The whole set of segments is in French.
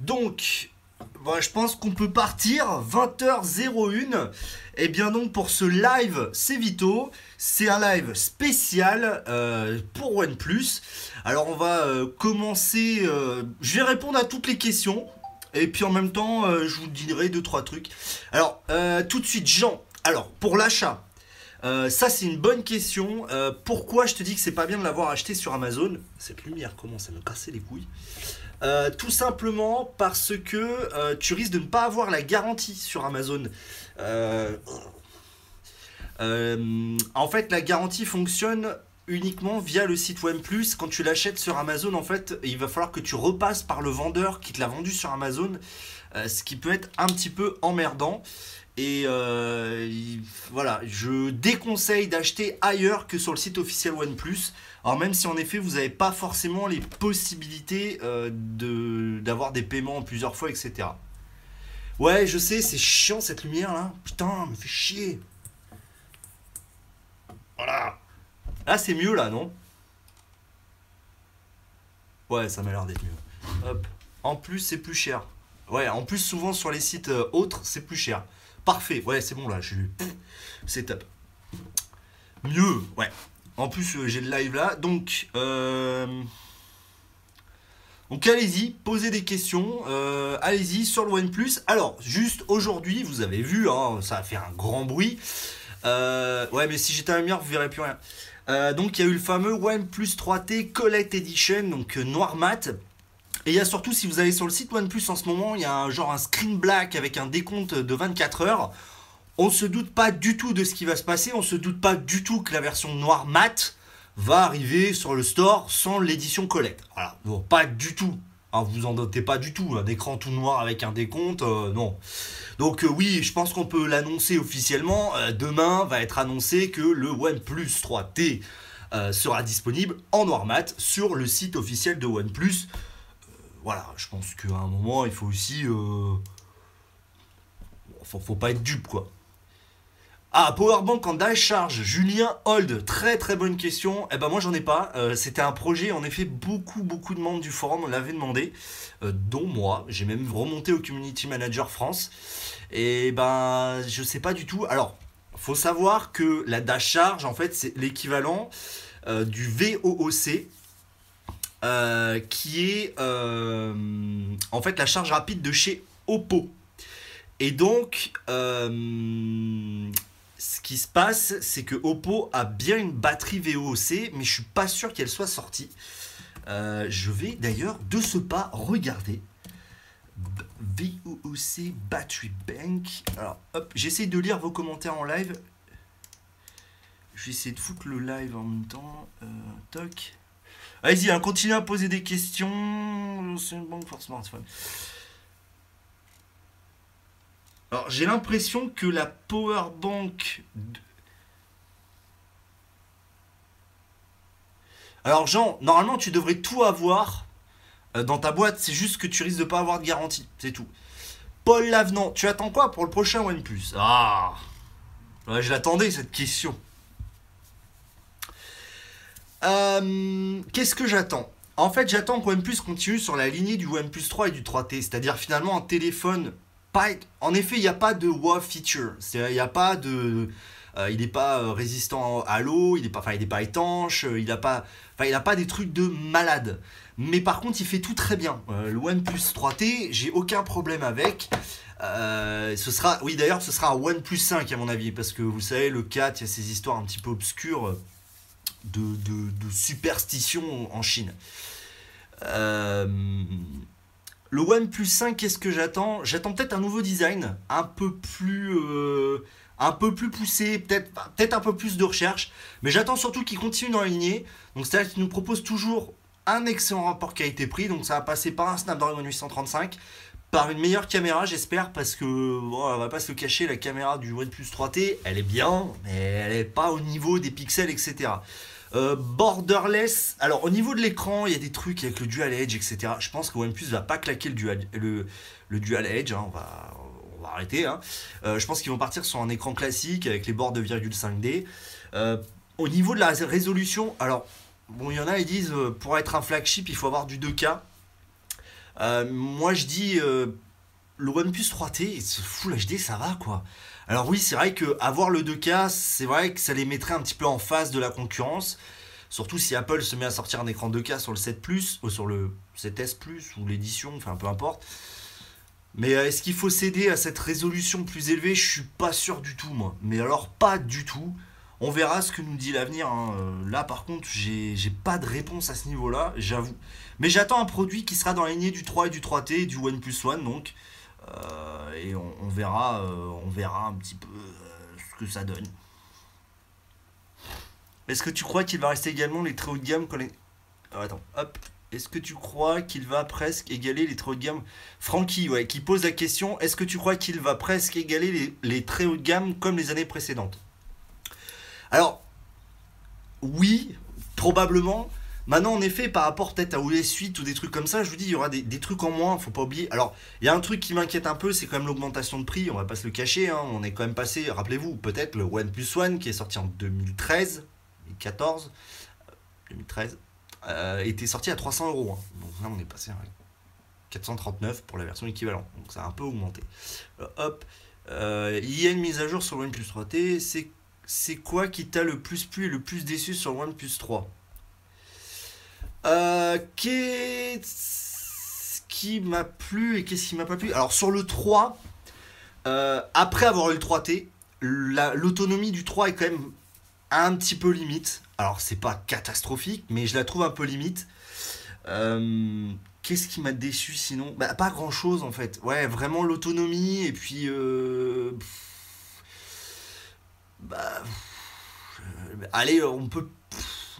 Donc, je pense qu'on peut partir 20h01. Et bien donc pour ce live, c'est Vito. C'est un live spécial euh, pour OnePlus. Alors on va euh, commencer. euh, je vais répondre à toutes les questions. Et puis en même temps, je vous dirai deux trois trucs. Alors tout de suite, Jean. Alors pour l'achat. Euh, ça c'est une bonne question. Euh, pourquoi je te dis que c'est pas bien de l'avoir acheté sur Amazon? Cette lumière commence à me casser les couilles. Euh, tout simplement parce que tu risques de ne pas avoir la garantie sur Amazon. En fait, la garantie fonctionne uniquement via le site OnePlus. Quand tu l'achètes sur Amazon, en fait, il va falloir que tu repasses par le vendeur qui te l'a vendu sur Amazon, ce qui peut être un petit peu emmerdant. Et euh, il- voilà, je déconseille d'acheter ailleurs que sur le site officiel OnePlus. Alors même si en effet vous n'avez pas forcément les possibilités euh, d'avoir des paiements en plusieurs fois, etc. Ouais, je sais, c'est chiant cette lumière là. Putain, me fait chier. Voilà. Là c'est mieux là, non? Ouais, ça m'a l'air d'être mieux. Hop. En plus, c'est plus cher. Ouais, en plus, souvent sur les sites euh, autres, c'est plus cher. Parfait, ouais, c'est bon là, je... c'est top. Mieux, ouais. En plus, euh, j'ai le live là. Donc, euh, donc allez-y, posez des questions. euh, allez-y sur le OnePlus. Alors, juste aujourd'hui, vous avez vu, hein, ça a fait un grand bruit. Ouais, mais si j'étais à la lumière, vous verrez plus rien. Donc, il y a eu le fameux OnePlus 3T Collect Edition, donc noir mat. Et il y a surtout, si vous allez sur le site OnePlus en ce moment, il y a un genre un screen black avec un décompte de 24 heures. On se doute pas du tout de ce qui va se passer, on se doute pas du tout que la version noir mat va arriver sur le store sans l'édition collect. Voilà, non, pas du tout. Hein, vous en doutez pas du tout. Un écran tout noir avec un décompte, euh, non. Donc euh, oui, je pense qu'on peut l'annoncer officiellement. Euh, demain va être annoncé que le OnePlus 3T euh, sera disponible en noir mat sur le site officiel de OnePlus. Voilà, je pense qu'à un moment, il faut aussi... euh, faut, faut pas être dupe, quoi. Ah, Powerbank en dash charge, Julien Hold, très très bonne question. Eh ben moi j'en ai pas. Euh, C'était un projet, en effet, beaucoup beaucoup de membres du forum l'avaient demandé, euh, dont moi. J'ai même remonté au Community Manager France. Et ben je sais pas du tout. Alors, faut savoir que la dash charge, en fait, c'est l'équivalent du VOOC. Euh, qui est euh, en fait la charge rapide de chez Oppo. Et donc, euh, ce qui se passe, c'est que Oppo a bien une batterie VOC, mais je suis pas sûr qu'elle soit sortie. Je vais d'ailleurs de ce pas regarder. VOC Battery Bank. Alors, hop, j'essaie de lire vos commentaires en live. Je vais essayer de foutre le live en même temps. Toc. Allez-y, hein, continuez à poser des questions. C'est une banque smartphone. Alors, j'ai l'impression que la power bank. Alors, Jean, normalement, tu devrais tout avoir euh, dans ta boîte. C'est juste que tu risques de pas avoir de garantie. C'est tout. Paul Lavenant, tu attends quoi pour le prochain OnePlus? Ah Je l'attendais, cette question. Euh, Qu'est-ce que j'attends? En fait, j'attends que OnePlus continue sur la lignée du OnePlus 3 et du 3T. C'est-à-dire, finalement, un téléphone pas- en effet, il n'y a pas de wow feature. Il n'y a pas de. euh, il n'est pas euh, résistant à l'eau, il n'est pas, pas étanche, il n'a pas, pas des trucs de malade. Mais par contre, il fait tout très bien. Le OnePlus 3T, j'ai aucun problème avec. Ce sera, oui d'ailleurs, ce sera un OnePlus 5 à mon avis, parce que vous savez, le 4, il y a ces histoires un petit peu obscures de, superstition en Chine. Euh, le OnePlus 5, qu'est-ce que j'attends? J'attends peut-être un nouveau design, un peu plus, euh, un peu plus poussé, peut-être peut un peu plus de recherche, mais j'attends surtout qu'il continue dans la lignée. Donc c'est-à-dire qu'il nous propose toujours un excellent rapport qualité-prix, donc ça va passer par un Snapdragon 835, par une meilleure caméra, j'espère, parce que bon, on va pas se le cacher, la caméra du OnePlus 3T, elle est bien, mais elle est pas au niveau des pixels, etc. Euh, borderless. Alors au niveau de l'écran, il y a des trucs avec le Dual Edge, etc. Je pense que OnePlus va pas claquer le Dual, le, dual Edge. hein, on, va, arrêter. hein. Euh, je pense qu'ils vont partir sur un écran classique avec les bords de 2,5D. Euh, au niveau de la résolution, alors bon, il y en a ils disent pour être un flagship, il faut avoir du 2K. Euh, moi, je dis, le OnePlus 3T, Full HD, ça va quoi. Alors oui, c'est vrai que avoir le 2K, c'est vrai que ça les mettrait un petit peu en face de la concurrence. Surtout si Apple se met à sortir un écran 2K sur le 7 Plus, ou sur le 7S Plus, ou l'édition, enfin peu importe. Mais euh, est-ce qu'il faut céder à cette résolution plus élevée? Je suis pas sûr du tout, moi. Mais alors, pas du tout. On verra ce que nous dit l'avenir. Hein. Euh, là, par contre, j'ai pas de réponse à ce niveau-là, j'avoue. Mais j'attends un produit qui sera dans la lignée du 3 et du 3T, du OnePlus One, donc. Euh, et on, verra, on verra un petit peu ce que ça donne. Est-ce que tu crois qu'il va rester également les très haut de gamme les... attends, hop. Est-ce que tu crois qu'il va presque égaler les très haut de gamme Francky, ouais, qui pose la question, est-ce que tu crois qu'il va presque égaler les, très haut de gamme comme les années précédentes? Alors, oui, probablement. Maintenant, en effet, par rapport peut-être à OS Suite ou des trucs comme ça, je vous dis, il y aura des, trucs en moins, faut pas oublier. Alors, il y a un truc qui m'inquiète un peu, c'est quand même l'augmentation de prix, on va pas se le cacher. Hein. On est quand même passé, rappelez-vous, peut-être le OnePlus One qui est sorti en 2013, 2014, 2013, euh, était sorti à 300 euros. Hein. Donc là, on est passé à 439 pour la version équivalente. Donc ça a un peu augmenté. Euh, hop. Euh, il y a une mise à jour sur le OnePlus 3T. C'est, c'est quoi qui t'a le plus plu et le plus déçu sur le OnePlus 3 Qu'est-ce qui m'a plu et qu'est-ce qui m'a pas plu? Alors sur le 3, après avoir eu le 3T, l'autonomie du 3 est quand même un petit peu limite. Alors, c'est pas catastrophique, mais je la trouve un peu limite. Euh, qu'est-ce qui m'a déçu sinon? Bah, Pas grand chose en fait. Ouais, vraiment l'autonomie et puis. Euh, bah. allez, on peut.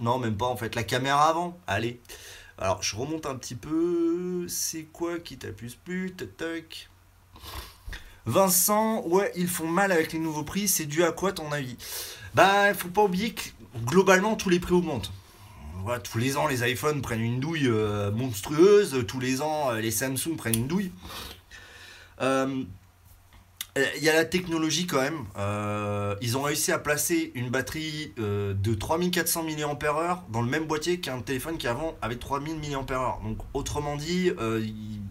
Non, même pas en fait. La caméra avant. Allez. Alors, je remonte un petit peu. C'est quoi qui t'a plus plu Tac. Vincent, ouais, ils font mal avec les nouveaux prix. C'est dû à quoi ton avis? Bah, faut pas oublier que globalement, tous les prix augmentent. Voilà, tous les ans, les iPhones prennent une douille euh, monstrueuse. Tous les ans, euh, les Samsung prennent une douille. Euh, il y a la technologie quand même. ils ont réussi à placer une batterie de 3400 mAh dans le même boîtier qu'un téléphone qui avant avait 3000 mAh. Donc autrement dit,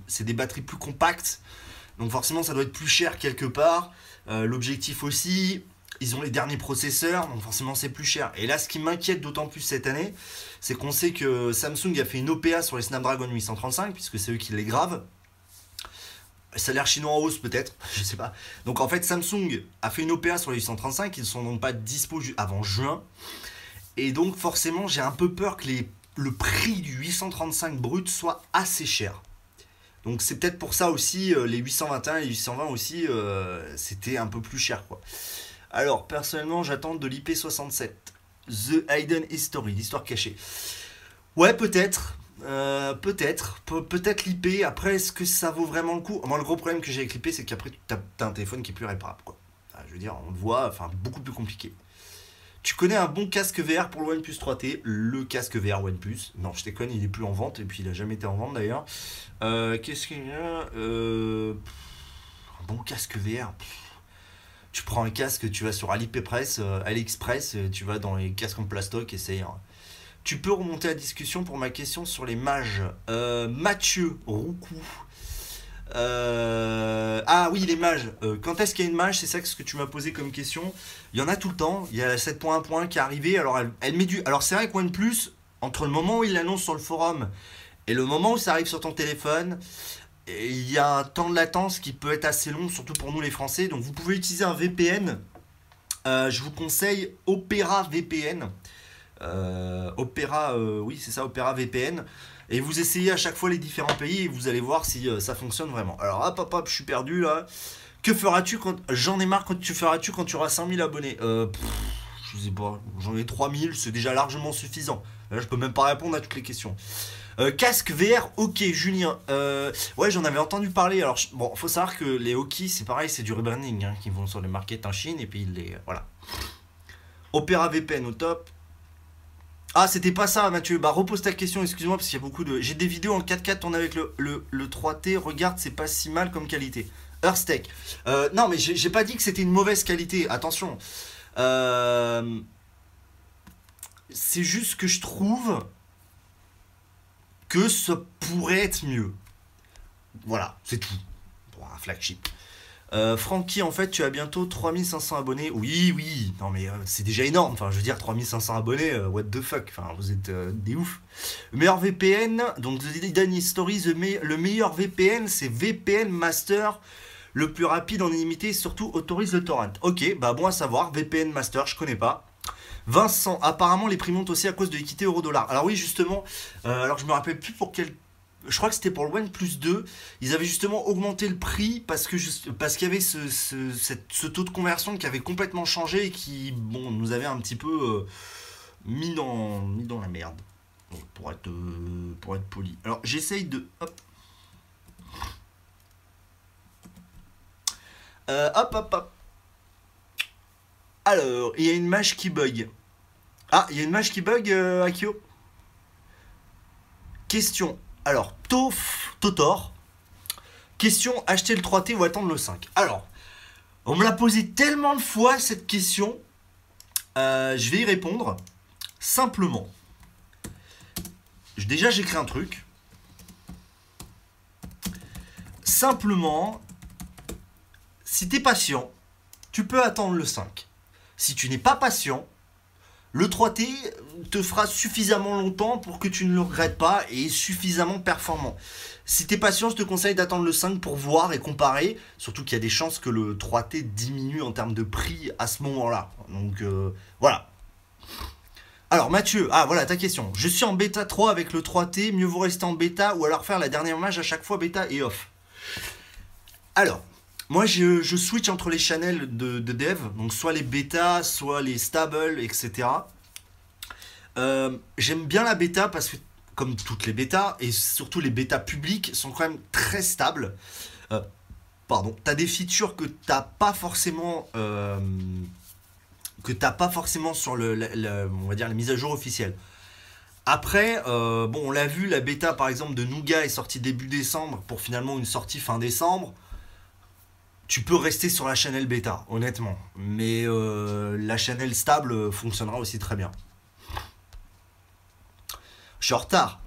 c'est des batteries plus compactes. Donc forcément, ça doit être plus cher quelque part. L'objectif aussi, ils ont les derniers processeurs, donc forcément c'est plus cher. Et là, ce qui m'inquiète d'autant plus cette année, c'est qu'on sait que Samsung a fait une OPA sur les Snapdragon 835, puisque c'est eux qui les gravent. L'air chinois en hausse peut-être, je sais pas. Donc en fait, Samsung a fait une OPA sur les 835, ils ne sont donc pas dispo avant juin. Et donc forcément, j'ai un peu peur que le prix du 835 brut soit assez cher. Donc c'est peut-être pour ça aussi, euh, les 821 et les 820 aussi, euh, c'était un peu plus cher quoi. Alors, personnellement, j'attends de l'IP67. The Hidden History, l'histoire cachée. Ouais, peut-être. Euh, peut-être. peut-être l'IP. Après, est-ce que ça vaut vraiment le coup? Moi, le gros problème que j'ai avec l'IP, c'est qu'après, tu as, un téléphone qui est plus réparable. Quoi. je veux dire, on le voit, enfin, beaucoup plus compliqué. Tu connais un bon casque VR pour le OnePlus 3T Le casque VR OnePlus Non, je déconne, il est plus en vente, et puis il a jamais été en vente d'ailleurs. Euh, qu'est-ce qu'il y a? Euh, Un bon casque VR tu prends un casque, tu vas sur AliExpress, euh, AliExpress, tu vas dans les casques en plastoc et c'est. Tu peux remonter la discussion pour ma question sur les mages. Euh, Mathieu Roucou. Ah oui, les mages. quand est-ce qu'il y a une mage? C'est ça ce que tu m'as posé comme question. Il y en a tout le temps. Il y a la 7.1.1 qui est arrivée. Alors, elle, met du. Alors, c'est vrai que OnePlus, entre le moment où il l'annonce sur le forum et le moment où ça arrive sur ton téléphone, il y a un temps de latence qui peut être assez long, surtout pour nous les Français. Donc vous pouvez utiliser un VPN. Euh, je vous conseille Opera VPN. Euh, Opera, euh, oui c'est ça, Opera VPN. Et vous essayez à chaque fois les différents pays et vous allez voir si ça fonctionne vraiment. Alors hop hop hop, je suis perdu là. Que feras-tu quand... J'en ai marre quand tu feras-tu quand tu auras 5000 abonnés? Je sais pas, j'en ai 3000, c'est déjà largement suffisant. Là je peux même pas répondre à toutes les questions. Euh, casque VR, ok, Julien. Euh, ouais, j'en avais entendu parler. Alors, bon, faut savoir que les hockey, c'est pareil, c'est du rebranding, hein, qui vont sur les markets en Chine et puis les. Voilà. Opera VPN au top. Ah, c'était pas ça, Mathieu. Bah, repose ta question, excuse-moi, parce qu'il y a beaucoup de. J'ai des vidéos en 4K tournées avec le, le, 3T. Regarde, c'est pas si mal comme qualité. Earthstech. Euh, non, mais j'ai pas dit que c'était une mauvaise qualité. Attention. Euh, c'est juste que je trouve que ça pourrait être mieux. Voilà, c'est tout. Pour un flagship. Euh, Francky, en fait, tu as bientôt 3500 abonnés. Oui, oui, non mais euh, c'est déjà énorme. Enfin, je veux dire, 3500 abonnés, euh, what the fuck. Enfin, vous êtes des ouf. Le meilleur VPN, donc The Story, le meilleur VPN, c'est VPN Master. Le plus rapide en illimité surtout autorise le torrent. Ok, bah bon à savoir, VPN Master, je connais pas. Vincent, apparemment les prix montent aussi à cause de l'équité euro-dollar. Alors oui, justement, alors je me rappelle plus pour quel je crois que c'était pour le OnePlus 2, ils avaient justement augmenté le prix parce que parce qu'il y avait ce, taux de conversion qui avait complètement changé et qui bon nous avait un petit peu euh, mis dans mis dans la merde pour être euh, pour être poli. Alors j'essaye de hop euh, hop hop hop. Alors il y a une mage qui bug. Ah il y a une mage qui bug Akio? Question alors, Totor, question acheter le 3T ou attendre le 5 Alors, on me l'a posé tellement de fois cette question, euh, je vais y répondre simplement. Déjà, j'écris un truc. Simplement, si tu es patient, tu peux attendre le 5. Si tu n'es pas patient, le 3T te fera suffisamment longtemps pour que tu ne le regrettes pas et suffisamment performant. Si t'es patient, je te conseille d'attendre le 5 pour voir et comparer. Surtout qu'il y a des chances que le 3T diminue en termes de prix à ce moment-là. Donc euh, voilà. Alors Mathieu, ah voilà ta question. Je suis en bêta 3 avec le 3T, mieux vaut rester en bêta ou alors faire la dernière image à chaque fois bêta et off. Alors, moi, je, switch entre les channels de, dev, donc soit les bêta, soit les stable, etc. Euh, j'aime bien la bêta parce que, comme toutes les bêtas, et surtout les bêtas publiques, sont quand même très stables. Euh, pardon, tu as des features que tu n'as pas forcément. Euh, que t'as pas forcément sur le, on va dire, à jour officielles. Après, bon, on l'a vu, la bêta par exemple de Nougat est sortie début décembre pour finalement une sortie fin décembre tu peux rester sur la channel bêta, honnêtement. Mais euh, la channel stable fonctionnera aussi très bien. Je suis en retard.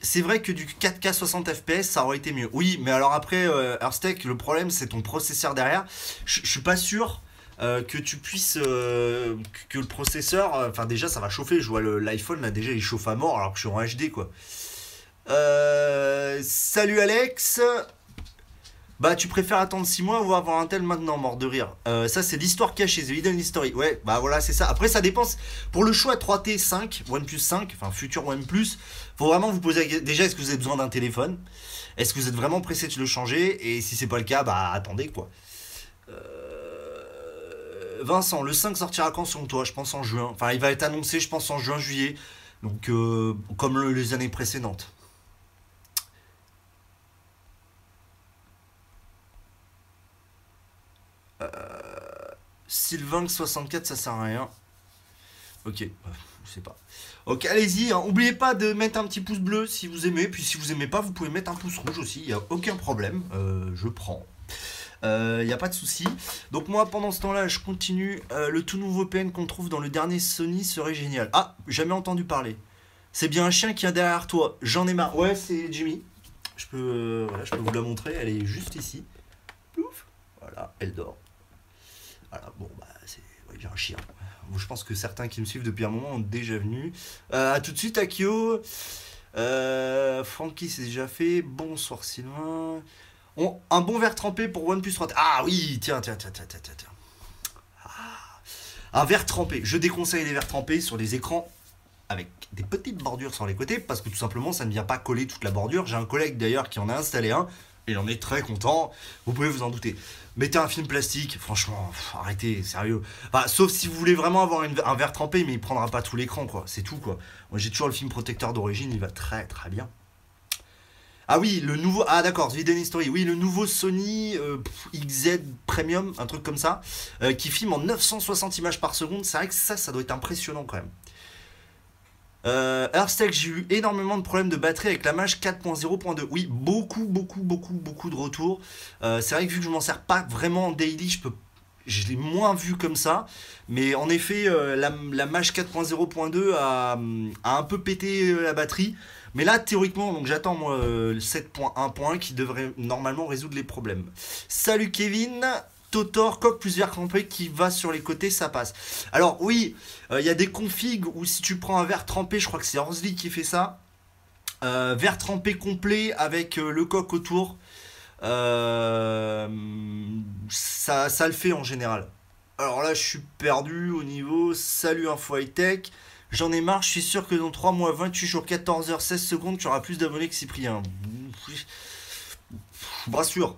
C'est vrai que du 4K 60 FPS, ça aurait été mieux. Oui, mais alors après, euh, le problème, c'est ton processeur derrière. Je suis pas sûr euh, que tu puisses. que le processeur. Enfin, déjà, ça va chauffer. Je vois l'iPhone, là, déjà, il chauffe à mort alors que je suis en HD, quoi. salut Alex. Bah, tu préfères attendre 6 mois ou avoir un tel maintenant, mort de rire. Euh, ça, c'est l'histoire cachée, The Hidden History. Ouais, bah voilà, c'est ça. Après, ça dépend. Pour le choix 3T 5, OnePlus 5, enfin futur OnePlus, faut vraiment vous poser déjà est-ce que vous avez besoin d'un téléphone? Est-ce que vous êtes vraiment pressé de le changer? Et si c'est pas le cas, bah attendez quoi. Euh, Vincent, le 5 sortira quand selon toi? Je pense en juin. Enfin, il va être annoncé, je pense en juin-juillet. Donc, euh, comme les années précédentes. Sylvain 64, ça sert à rien. Ok, je sais pas. Ok, allez-y. Hein. Oubliez pas de mettre un petit pouce bleu si vous aimez. Puis si vous aimez pas, vous pouvez mettre un pouce rouge aussi. Il n'y a aucun problème. Euh, je prends. Il euh, n'y a pas de souci. Donc moi, pendant ce temps-là, je continue. Euh, le tout nouveau PN qu'on trouve dans le dernier Sony serait génial. Ah, jamais entendu parler. C'est bien un chien qui est derrière toi. J'en ai marre. Ouais, c'est Jimmy. Je peux, voilà, je peux vous la montrer. Elle est juste ici. Ouf. Voilà, elle dort. Voilà, bon, bah, c'est. j'ai un chien. Je pense que certains qui me suivent depuis un moment ont déjà venu. Euh, à tout de suite, Akio. Euh, Francky, c'est déjà fait. Bonsoir, Sylvain. un bon verre trempé pour OnePlus 30. Ah oui, tiens, tiens, tiens, tiens, tiens, tiens. Ah. Un verre trempé. Je déconseille les verres trempés sur les écrans avec des petites bordures sur les côtés parce que tout simplement ça ne vient pas coller toute la bordure. J'ai un collègue d'ailleurs qui en a installé un il en est très content. Vous pouvez vous en douter mettez un film plastique, franchement, arrêtez, sérieux. sauf si vous voulez vraiment avoir un verre trempé, mais il prendra pas tout l'écran, quoi. C'est tout, quoi. Moi, j'ai toujours le film protecteur d'origine, il va très très bien. Ah oui, le nouveau. Ah d'accord, History. Oui, le nouveau Sony euh, XZ Premium, un truc comme ça, euh, qui filme en 960 images par seconde. C'est vrai que ça, ça doit être impressionnant quand même. Euh, j'ai eu énormément de problèmes de batterie avec la Mage 4.0.2. Oui, beaucoup, beaucoup, beaucoup, beaucoup de retours. Euh, c'est vrai que vu que je m'en sers pas vraiment en daily, je peux je l'ai moins vu comme ça. Mais en effet, euh, la, la Mage 4.0.2 a, a, un peu pété euh, la batterie. Mais là, théoriquement, donc j'attends moi le 7.1.1 qui devrait normalement résoudre les problèmes. Salut Kevin Totor, coque plus verre trempé qui va sur les côtés, ça passe. Alors oui, il y a des configs où si tu prends un verre trempé, je crois que c'est Horsley qui fait ça. verre trempé complet avec le coq autour. ça, ça le fait en général. Alors là, je suis perdu au niveau Salut Info High Tech. J'en ai marre, je suis sûr que dans 3 mois 28 jours 14h16 secondes, tu auras plus d'abonnés que Cyprien. Brassure.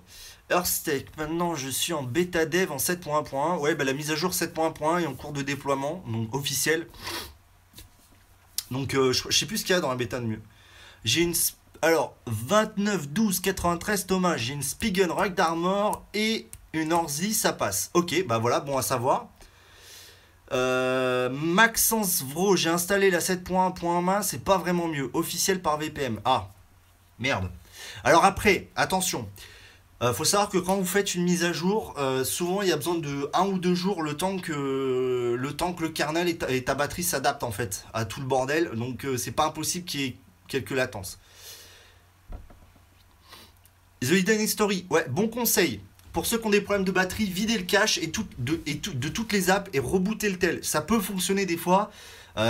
Earthtech, maintenant je suis en bêta dev en 7.1.1. Ouais, bah, la mise à jour 7.1.1 est en cours de déploiement, donc officiel. Donc euh, je, sais plus ce qu'il y a dans la bêta de mieux. J'ai une. Alors, 29, 12, 93, Thomas, j'ai une Spigen Rack d'Armor et une Orzi, ça passe. Ok, bah voilà, bon à savoir. Euh, Maxence Vro, j'ai installé la 7.1.1 c'est pas vraiment mieux. Officiel par VPN. Ah, merde. Alors après, attention. Euh, faut savoir que quand vous faites une mise à jour, euh, souvent il y a besoin de un ou deux jours le temps que le, temps que le kernel et ta, batterie s'adaptent en fait à tout le bordel. Donc euh, c'est pas impossible qu'il y ait quelques latences. The Hidden History, ouais, bon conseil pour ceux qui ont des problèmes de batterie, vider le cache et, de, de, toutes les apps et rebooter le tel. Ça peut fonctionner des fois.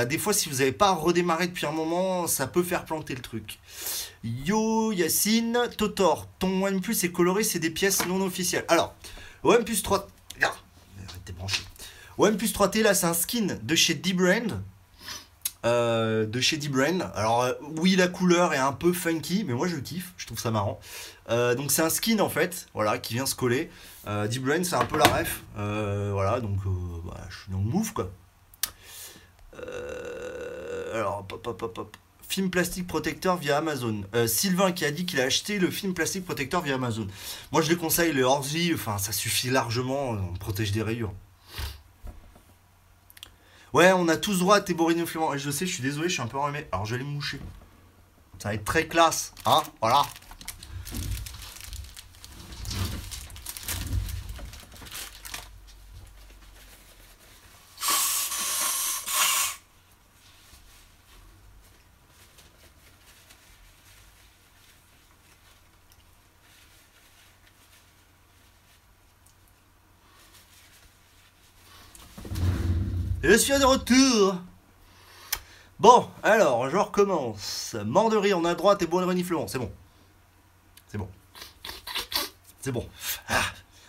Des fois, si vous n'avez pas redémarré depuis un moment, ça peut faire planter le truc. Yo Yacine, Totor, ton OnePlus est coloré, c'est des pièces non officielles. Alors, OnePlus 3. Regarde, branché. OnePlus 3T, là, c'est un skin de chez D-Brand. Euh, de chez D-Brain. Alors euh, oui, la couleur est un peu funky, mais moi je kiffe, je trouve ça marrant. Euh, donc c'est un skin en fait, voilà, qui vient se coller. D-Brain, c'est un peu la ref, voilà, donc bah, je suis dans le move quoi. alors, pop, pop, pop, film plastique protecteur via Amazon. Sylvain qui a dit qu'il a acheté le film plastique protecteur via Amazon. Moi je les conseille, le Orzi, enfin ça suffit largement, on protège des rayures. Ouais, on a tous droit à tes Et Je sais, je suis désolé, je suis un peu enrhumé. Alors je vais les moucher. Ça va être très classe. Hein Voilà. Je suis de retour Bon, alors, je recommence. Rire, on a droite et bon reniflement. C'est bon. C'est bon. C'est bon. Ah,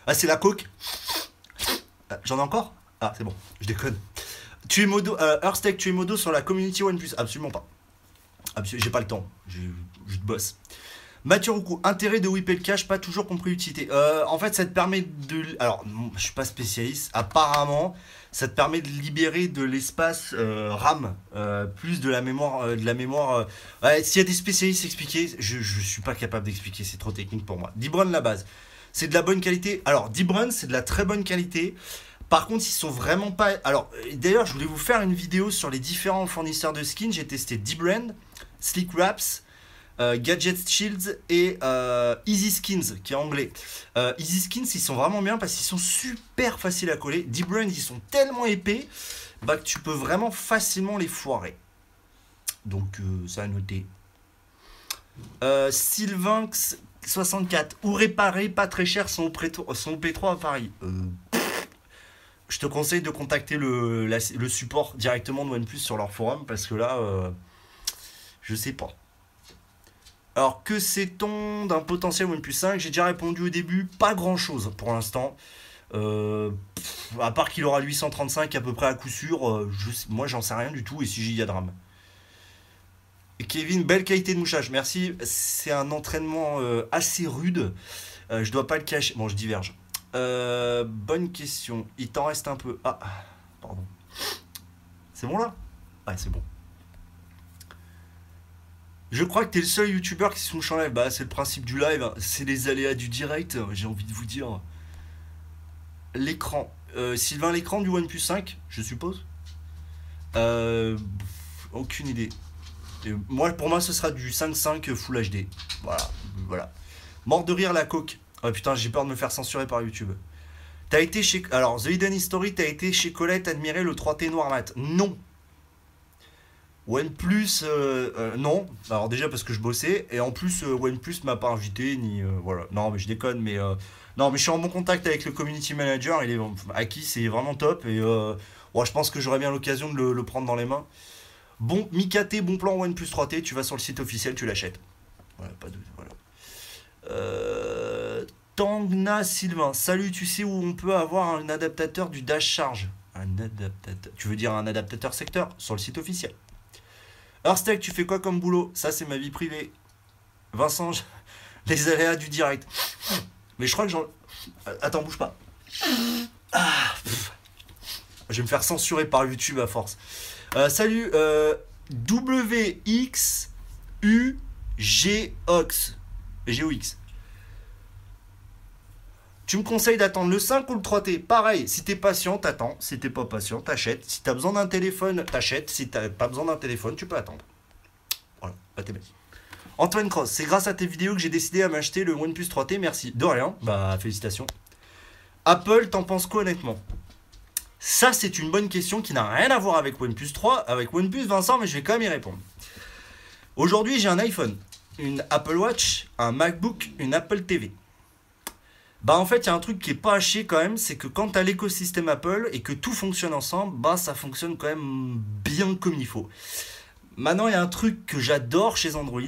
ah c'est la coke. Ah, j'en ai encore? Ah, c'est bon. Je déconne. Tu es modo, euh, tu es modo sur la community OnePlus Absolument pas. J'ai pas le temps. Je, je bosse. Mathieu Roucou, intérêt de whipper le cache, pas toujours compris l'utilité. Euh, en fait, ça te permet de. Alors, je suis pas spécialiste. Apparemment, ça te permet de libérer de l'espace euh, RAM, euh, plus de la mémoire. de la mémoire S'il y a des spécialistes expliqués, je, je suis pas capable d'expliquer, c'est trop technique pour moi. Dibron, la base. C'est de la bonne qualité. Alors, Dibron, c'est de la très bonne qualité. Par contre, ils sont vraiment pas. Alors, d'ailleurs, je voulais vous faire une vidéo sur les différents fournisseurs de skins. J'ai testé Dbrand, Slick Wraps. Euh, Gadget Shields et euh, Easy Skins qui est anglais. Euh, Easy Skins ils sont vraiment bien parce qu'ils sont super faciles à coller. Deep Brand ils sont tellement épais bah, que tu peux vraiment facilement les foirer. Donc ça a noté. Sylvinx 64 ou réparer pas très cher son, P3 à Paris. je te conseille de contacter le, le support directement de OnePlus sur leur forum parce que là, je sais pas. Alors que sait-on d'un potentiel OnePlus 5 J'ai déjà répondu au début, pas grand-chose pour l'instant. Euh, à part qu'il aura 835 à peu près à coup sûr, euh, moi j'en sais rien du tout et si j'y a de RAM. Kevin, belle qualité de mouchage, merci. C'est un entraînement euh, assez rude. je dois pas le cacher. Bon, je diverge. bonne question. Il t'en reste un peu. Ah, pardon. C'est bon là? Ouais, c'est bon. Je crois que tu es le seul youtubeur qui se touche en live. Bah, c'est le principe du live. Hein. C'est les aléas du direct, j'ai envie de vous dire. L'écran. Euh, Sylvain, l'écran du OnePlus 5, je suppose euh, Aucune idée. pour moi, ce sera du 5.5 Full HD. Voilà. voilà. Mort de rire la coque. Oh putain, j'ai peur de me faire censurer par YouTube. T'as été chez. Alors, The Hidden History, t'as été chez Colette admirer le 3T noir mat. Non. OnePlus, euh, euh, non. Alors déjà parce que je bossais, et en plus euh, OnePlus m'a pas invité, ni euh, voilà. Non mais je déconne, mais non mais je suis en bon contact avec le community manager, il est Aki, c'est vraiment top, et ouais, je pense que j'aurai bien l'occasion de le, prendre dans les mains. Bon, Mikate, bon plan OnePlus 3T, tu vas sur le site officiel, tu l'achètes. Voilà, pas de. Voilà. Tangna Sylvain, salut, tu sais où on peut avoir un adaptateur du dash charge? Un adaptateur. Tu veux dire un adaptateur secteur? Sur le site officiel. Arstek, tu fais quoi comme boulot? Ça, c'est ma vie privée. Vincent, les aléas du direct. Mais je crois que j'en. Attends, bouge pas. Ah. Je vais me faire censurer par YouTube à force. Euh, salut, euh, WXUGOX. GOX. Tu me conseilles d'attendre le 5 ou le 3T Pareil, si t'es patient, t'attends. Si t'es pas patient, t'achètes. Si t'as besoin d'un téléphone, t'achètes. Si t'as pas besoin d'un téléphone, tu peux attendre. Voilà, bah t'es bête. Antoine Cross, c'est grâce à tes vidéos que j'ai décidé à m'acheter le OnePlus 3T, merci. De rien, bah félicitations. Apple, t'en penses quoi honnêtement? Ça, c'est une bonne question qui n'a rien à voir avec OnePlus 3, avec OnePlus Vincent, mais je vais quand même y répondre. Aujourd'hui, j'ai un iPhone, une Apple Watch, un MacBook, une Apple TV. Bah en fait, il y a un truc qui est pas chier quand même, c'est que quand tu as l'écosystème Apple et que tout fonctionne ensemble, bah ça fonctionne quand même bien comme il faut. Maintenant, il y a un truc que j'adore chez Android.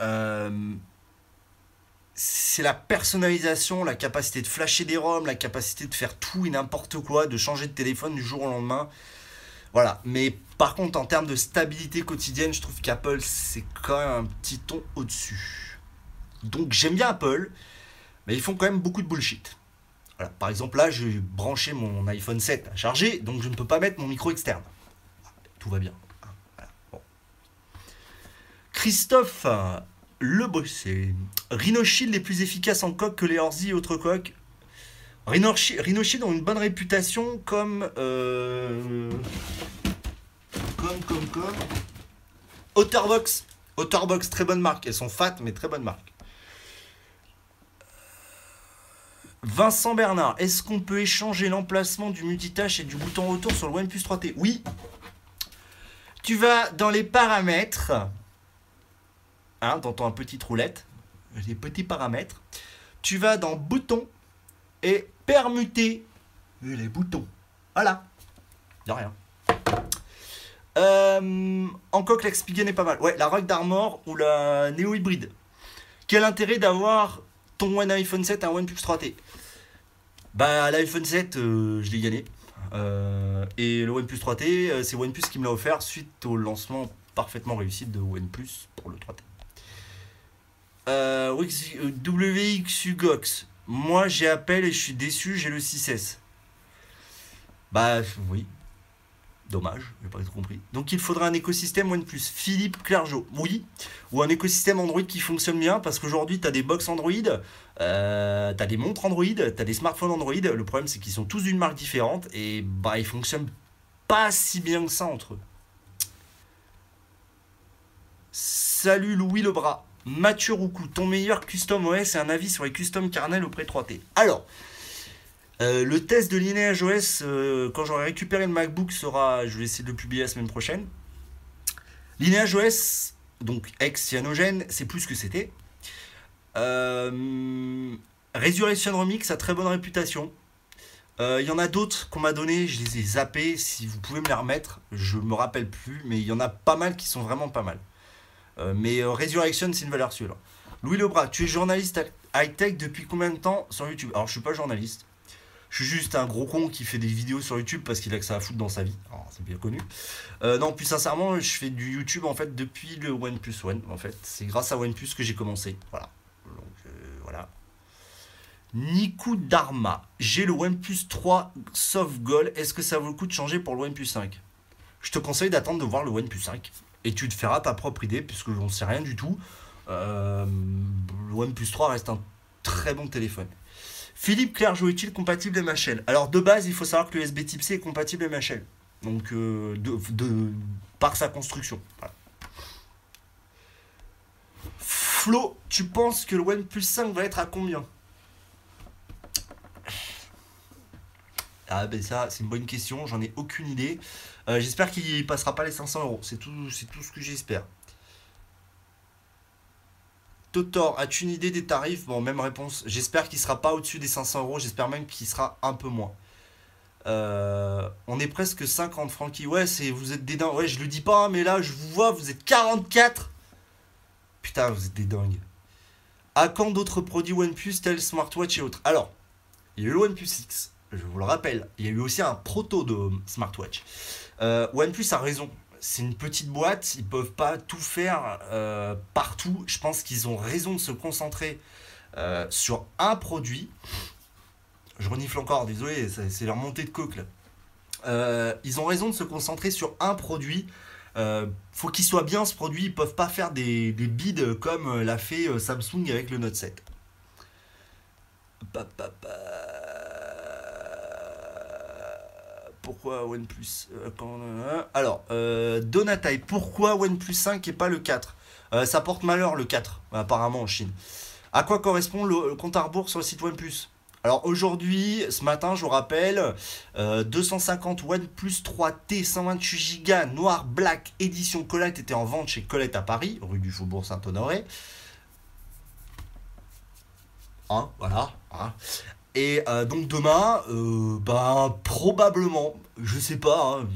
Euh, c'est la personnalisation, la capacité de flasher des ROM, la capacité de faire tout et n'importe quoi, de changer de téléphone du jour au lendemain. Voilà. Mais par contre, en termes de stabilité quotidienne, je trouve qu'Apple, c'est quand même un petit ton au-dessus. Donc j'aime bien Apple, mais ils font quand même beaucoup de bullshit. Par exemple, là, j'ai branché mon iPhone 7 à charger, donc je ne peux pas mettre mon micro externe. Tout va bien. Christophe Le Bossé. Rhino Shield est plus efficace en coque que les Orzi et autres coques. Rhino Shi- Rhino Shield ont une bonne réputation comme. euh, comme, comme, comme. Otterbox. Otterbox, très bonne marque. Elles sont fat, mais très bonne marque. Vincent Bernard, est-ce qu'on peut échanger l'emplacement du multitâche et du bouton retour sur le OnePlus 3T Oui. Tu vas dans les paramètres, hein, dans ton petite roulette, les petits paramètres. Tu vas dans bouton et permuter les boutons. Voilà. De rien. Euh, en coque, est pas mal. Ouais, la Rock d'Armor ou la Neo hybride. Quel intérêt d'avoir ton One iPhone 7 un OnePlus 3T Bah, l'iPhone 7, euh, je l'ai gagné. Euh, et le OnePlus 3T, euh, c'est OnePlus qui me l'a offert suite au lancement parfaitement réussi de OnePlus pour le 3T. Euh, WXUGOX. Moi, j'ai Apple et je suis déçu, j'ai le 6S. Bah, oui. Dommage, j'ai pas tout compris. Donc, il faudra un écosystème OnePlus. Philippe Clergeau, oui. Ou un écosystème Android qui fonctionne bien parce qu'aujourd'hui, tu as des box Android, euh, tu as des montres Android, tu as des smartphones Android. Le problème, c'est qu'ils sont tous d'une marque différente et bah, ils fonctionnent pas si bien que ça entre eux. Salut Louis Lebras. Mathieu Roucou, ton meilleur custom OS et un avis sur les custom kernel auprès de 3T. Alors, euh, le test de Lineage OS, euh, quand j'aurai récupéré le MacBook. Je vais essayer de le publier la semaine prochaine. Lineage OS, donc ex-cyanogène, c'est plus ce que c'était. Euh, Resurrection Remix a très bonne réputation. Il y en a d'autres qu'on m'a donné, je les ai zappés. Si vous pouvez me les remettre, je me rappelle plus, mais il y en a pas mal qui sont vraiment pas mal. Mais Resurrection, c'est une valeur sûre. Louis Lebras, tu es journaliste high-tech depuis combien de temps sur YouTube? Alors, je suis pas journaliste. Je suis juste un gros con qui fait des vidéos sur YouTube parce qu'il a que ça à foutre dans sa vie. C'est bien connu. Euh, non, plus sincèrement, je fais du YouTube en fait depuis le OnePlus One. En fait, c'est grâce à OnePlus que j'ai commencé. Voilà. Donc euh, voilà. Dharma, j'ai le OnePlus 3 Soft Gold. Est-ce que ça vaut le coup de changer pour le OnePlus 5 Je te conseille d'attendre de voir le OnePlus 5 et tu te feras ta propre idée puisque j'en sais rien du tout. Euh, le OnePlus 3 reste un très bon téléphone. Philippe Clergeau est-il compatible MHL Alors de base, il faut savoir que le USB Type C est compatible MHL. Donc euh, de, de- par sa construction. Flo, tu penses que le OnePlus 5 va être à combien? Ah ben ça, c'est une bonne question, j'en ai aucune idée. Euh, j'espère qu'il passera pas les 500 euros, c'est tout, c'est tout ce que j'espère. Totor, as-tu une idée des tarifs? Bon, même réponse. J'espère qu'il sera pas au-dessus des 500 euros, j'espère même qu'il sera un peu moins. Euh, on est presque 50, Francky. Ouais, c'est, vous êtes des dingues. Ouais, je le dis pas, hein, mais là, je vous vois, vous êtes 44. Putain, vous êtes des dingues. À quand d'autres produits OnePlus tels smartwatch et autres? Alors, il y a eu le OnePlus X, je vous le rappelle. Il y a eu aussi un proto de smartwatch. Euh, OnePlus a raison. C'est une petite boîte, ils peuvent pas tout faire euh, partout. Je pense qu'ils ont raison de se concentrer euh, sur un produit. Je renifle encore, désolé, c'est leur montée de coque là. ils ont raison de se concentrer sur un produit. faut qu'il soit bien ce produit. Ils peuvent pas faire des, des bids comme l'a fait Samsung avec le Note 7. Pourquoi OnePlus euh, euh, Alors, euh, Donatai, pourquoi OnePlus 5 et pas le 4 Ça porte malheur le 4, apparemment en Chine. À quoi correspond le, compte à rebours sur le site OnePlus? Alors aujourd'hui, ce matin, je vous rappelle, 250 OnePlus 3T 128 Go noir black édition Colette était en vente chez Colette à Paris, rue du Faubourg Saint-Honoré. Hein, voilà. Hein. Et euh, donc demain, euh, ben, probablement, je sais pas, hein,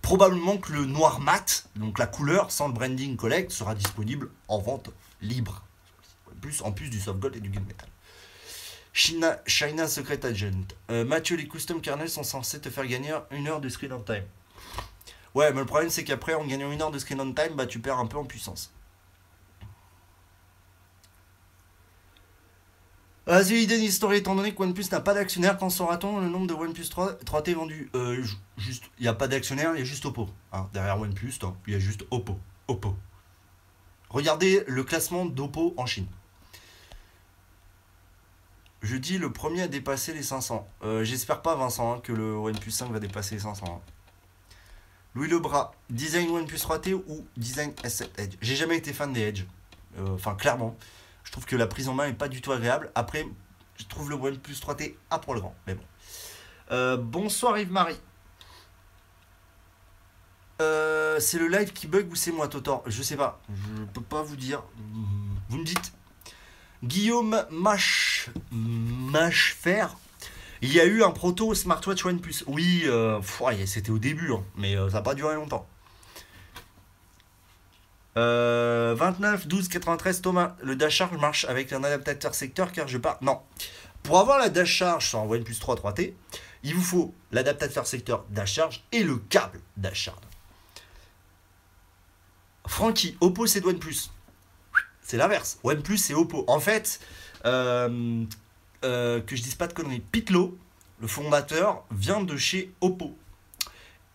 probablement que le noir mat, donc la couleur sans le branding collect, sera disponible en vente libre. En plus, en plus du soft gold et du gunmetal. China, China Secret Agent. Euh, Mathieu, les custom kernels sont censés te faire gagner une heure de screen on time. Ouais, mais le problème c'est qu'après, en gagnant une heure de screen on time, bah, tu perds un peu en puissance. The Hidden History, étant donné que OnePlus n'a pas d'actionnaire, quand saura-t-on le nombre de OnePlus 3, 3T vendus? Euh, Juste, il n'y a pas d'actionnaire, il y a juste Oppo. Hein, derrière OnePlus, il y a juste Oppo. Oppo. Regardez le classement d'Oppo en Chine. Je dis le premier à dépasser les 500. Euh, j'espère pas, Vincent, hein, que le OnePlus 5 va dépasser les 500. Hein. Louis Lebras, design OnePlus 3T ou design S7 Edge? J'ai jamais été fan des Edge. Euh, enfin, clairement. Je trouve que la prise en main n'est pas du tout agréable. Après, je trouve le OnePlus 3T à pour le grand. Mais bon. Euh, bonsoir Yves-Marie. Euh, c'est le live qui bug ou c'est moi, Totor? Je sais pas. Je peux pas vous dire. Vous me dites. Guillaume Mach, Machfer. Il y a eu un proto smartwatch OnePlus. Oui, euh, c'était au début, hein, mais ça n'a pas duré longtemps. 29, 12, 93, Thomas, le dash charge marche avec un adaptateur secteur car je pars. Non. Pour avoir la dash charge sur un OnePlus 3 3T, il vous faut l'adaptateur secteur dash charge et le câble dash charge. Francky, Oppo c'est OnePlus. C'est l'inverse. OnePlus c'est Oppo. En fait, euh, euh, que je dise pas de conneries, Pitlo, le fondateur, vient de chez Oppo.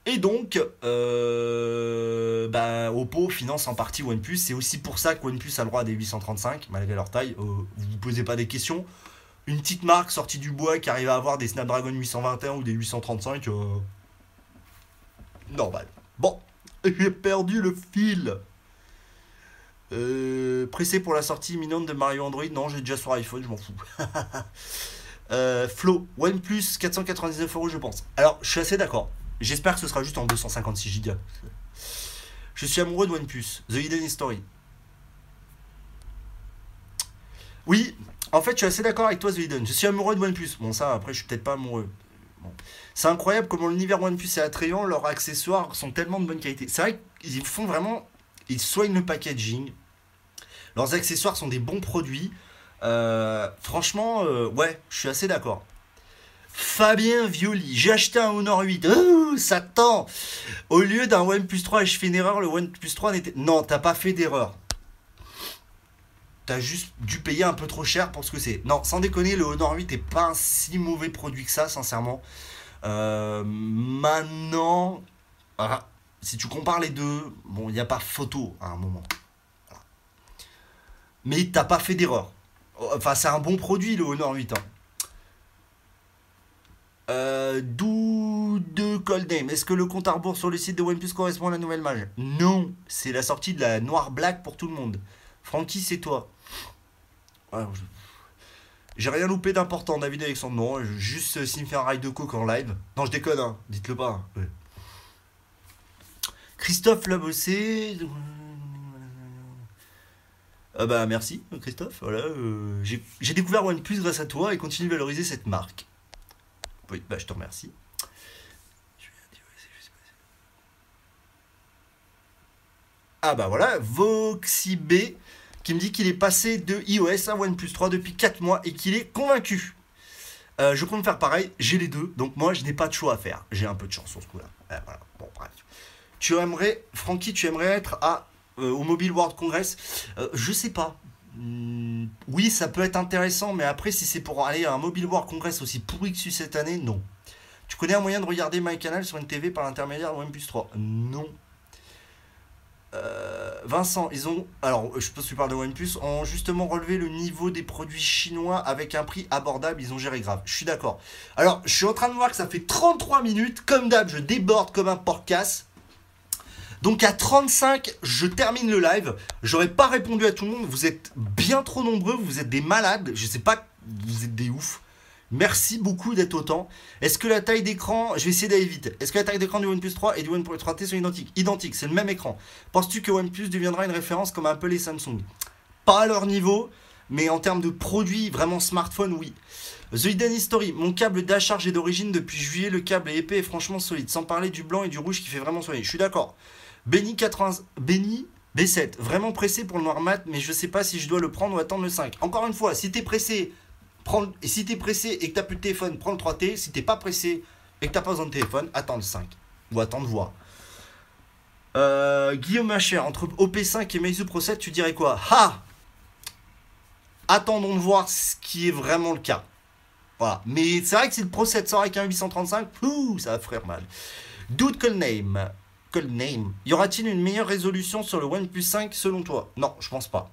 Et donc, euh, bah, Oppo finance en partie OnePlus. C'est aussi pour ça que OnePlus a le droit à des 835, malgré leur taille. Euh, vous ne vous posez pas des questions. Une petite marque sortie du bois qui arrive à avoir des Snapdragon 821 ou des 835, euh, normal. Bon, j'ai perdu le fil. pressé pour la sortie imminente de Mario Android? Non, j'ai déjà sur iPhone, je m'en fous. Flow, OnePlus 499 euros, je pense. Alors, je suis assez d'accord. J'espère que ce sera juste en 256 Go. Je suis amoureux de OnePlus. The Hidden Story. Oui, en fait, je suis assez d'accord avec toi, The Hidden. Je suis amoureux de OnePlus. Bon, ça, après, je suis peut-être pas amoureux. C'est incroyable comment l'univers OnePlus est attrayant. Leurs accessoires sont tellement de bonne qualité. C'est vrai qu'ils font vraiment. Ils soignent le packaging. Leurs accessoires sont des bons produits. Euh, franchement, euh, ouais, je suis assez d'accord. Fabien Violi, j'ai acheté un Honor 8. Oh, ça tend Au lieu d'un OnePlus 3, je fais une erreur, le OnePlus 3 n'était. Non, t'as pas fait d'erreur. T'as juste dû payer un peu trop cher pour ce que c'est. Non, sans déconner, le Honor 8 est pas un si mauvais produit que ça, sincèrement. Euh, maintenant, ah, si tu compares les deux, bon, il n'y a pas photo à un moment. Mais t'as pas fait d'erreur. Enfin, c'est un bon produit, le Honor 8. Hein. Euh, D'où de Coldname. Est-ce que le compte à sur le site de OnePlus correspond à la nouvelle mage? Non, c'est la sortie de la noire black pour tout le monde. Francky, c'est toi. J'ai rien loupé d'important, David Alexandre. Non, juste euh, s'il me fait un de coke en live. Non, je déconne, hein. dites-le pas. hein. Christophe l'a bossé. Ah bah merci Christophe, voilà, euh, j'ai découvert OnePlus grâce à toi et continue de valoriser cette marque. Bah je te remercie. Ah bah voilà, VoxyB qui me dit qu'il est passé de iOS à OnePlus 3 depuis 4 mois et qu'il est convaincu. Euh, je compte faire pareil, j'ai les deux, donc moi je n'ai pas de choix à faire. J'ai un peu de chance sur ce coup-là. Euh. Tu aimerais, Francky, tu aimerais être à, euh, au Mobile World Congress? Je sais pas. Hmm, oui, ça peut être intéressant, mais après, si c'est pour aller à un Mobile World Congress aussi pourri que cette année, non. Tu connais un moyen de regarder MyCanal sur une TV par l'intermédiaire de OnePlus 3 Non. Euh, Vincent, ils ont, alors je pense que tu parles de OnePlus, ont justement relevé le niveau des produits chinois avec un prix abordable, ils ont géré grave. Je suis d'accord. Alors, je suis en train de voir que ça fait 33 minutes, comme d'hab, je déborde comme un porc-casse. Donc à 35, je termine le live. J'aurais pas répondu à tout le monde, vous êtes bien trop nombreux, vous êtes des malades, je sais pas, vous êtes des oufs. Merci beaucoup d'être autant. Est-ce que la taille d'écran, je vais essayer d'aller vite. Est-ce que la taille d'écran du OnePlus 3 et du OnePlus 3T sont identiques? Identiques, c'est le même écran. Penses-tu que OnePlus deviendra une référence comme Apple et Samsung? Pas à leur niveau, mais en termes de produits, vraiment smartphone, oui. The Hidden History, mon câble d'acharge est d'origine depuis juillet, le câble est épais et franchement solide, sans parler du blanc et du rouge qui fait vraiment soigner. Je suis d'accord. Benny 80, Benny B7, vraiment pressé pour le noir mat, mais je sais pas si je dois le prendre ou attendre le 5. Encore une fois, si t'es pressé, prends, et si t'es pressé et que t'as plus de téléphone, prends le 3T. Si t'es pas pressé et que t'as pas besoin de téléphone, attends le 5. Ou attends de voir. Euh, Guillaume Macher, entre OP5 et Meizu Pro 7, tu dirais quoi? Ha Attendons de voir ce qui est vraiment le cas. Voilà. Mais c'est vrai que si le Pro 7 sort avec un 835, ouh, ça va faire mal. Dude Call Name. Call Name. Y aura-t-il une meilleure résolution sur le OnePlus 5 selon toi? Non, je pense pas.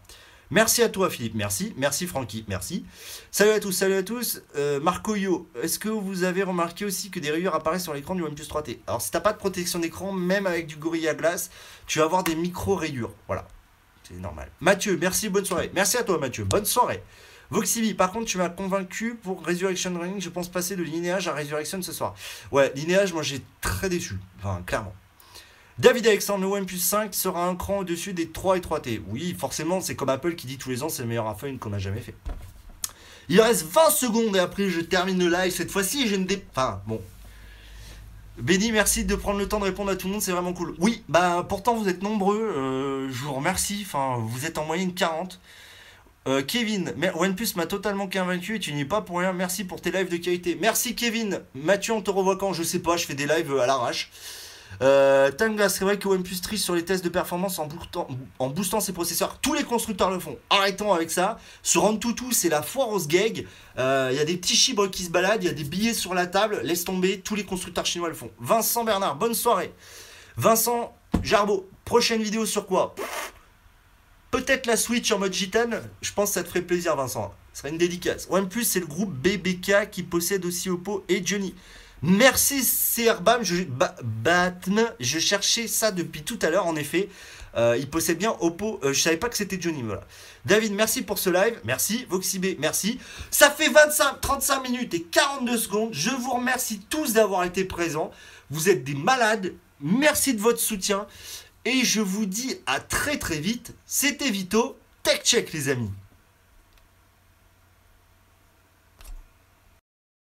Merci à toi Philippe, merci. Merci Francky, merci. Salut à tous, salut à tous. Euh, Marco Yo, est-ce que vous avez remarqué aussi que des rayures apparaissent sur l'écran du OnePlus 3T Alors si t'as pas de protection d'écran, même avec du Gorilla Glass, tu vas avoir des micro-rayures. Voilà, c'est normal. Mathieu, merci, bonne soirée. Merci à toi Mathieu, bonne soirée. Voxibi, par contre, tu m'as convaincu pour Resurrection Running. Je pense passer de linéage à Resurrection ce soir. Ouais, linéage, moi j'ai très déçu. Enfin, clairement. David Alexandre, le OnePlus 5 sera un cran au-dessus des 3 et 3T. Oui, forcément, c'est comme Apple qui dit tous les ans c'est le meilleur iPhone qu'on a jamais fait. Il reste 20 secondes et après je termine le live. Cette fois-ci, j'ai une dé... Enfin, bon. Benny, merci de prendre le temps de répondre à tout le monde, c'est vraiment cool. Oui, bah pourtant vous êtes nombreux, euh, je vous remercie, enfin vous êtes en moyenne 40. Euh, Kevin, OnePlus m'a totalement convaincu et tu n'y es pas pour rien. Merci pour tes lives de qualité. Merci Kevin. Mathieu, on te revoit quand Je sais pas, je fais des lives à l'arrache. Euh, c'est vrai que OnePlus triche sur les tests de performance en boostant, ses processeurs. Tous les constructeurs le font. Arrêtons avec ça. Sur Antutu, c'est la foire aux gag. Il y a des petits chibres qui se baladent, il y a des billets sur la table. Laisse tomber, tous les constructeurs chinois le font. Vincent Bernard, bonne soirée. Vincent Jarbo, prochaine vidéo sur quoi? Peut-être la Switch en mode gitane. Je pense que ça te ferait plaisir, Vincent. Ce serait une dédicace. OnePlus, c'est le groupe BBK qui possède aussi Oppo et Johnny. Merci CRBAM, je, cherchais ça depuis tout à l'heure en effet. Euh, il possède bien Oppo, euh, je savais pas que c'était Johnny, voilà. David, merci pour ce live, merci. VoxyB, merci. Ça fait 25, 35 minutes et 42 secondes. Je vous remercie tous d'avoir été présents. Vous êtes des malades. Merci de votre soutien. Et je vous dis à très très vite. C'était Vito. Tech check les amis.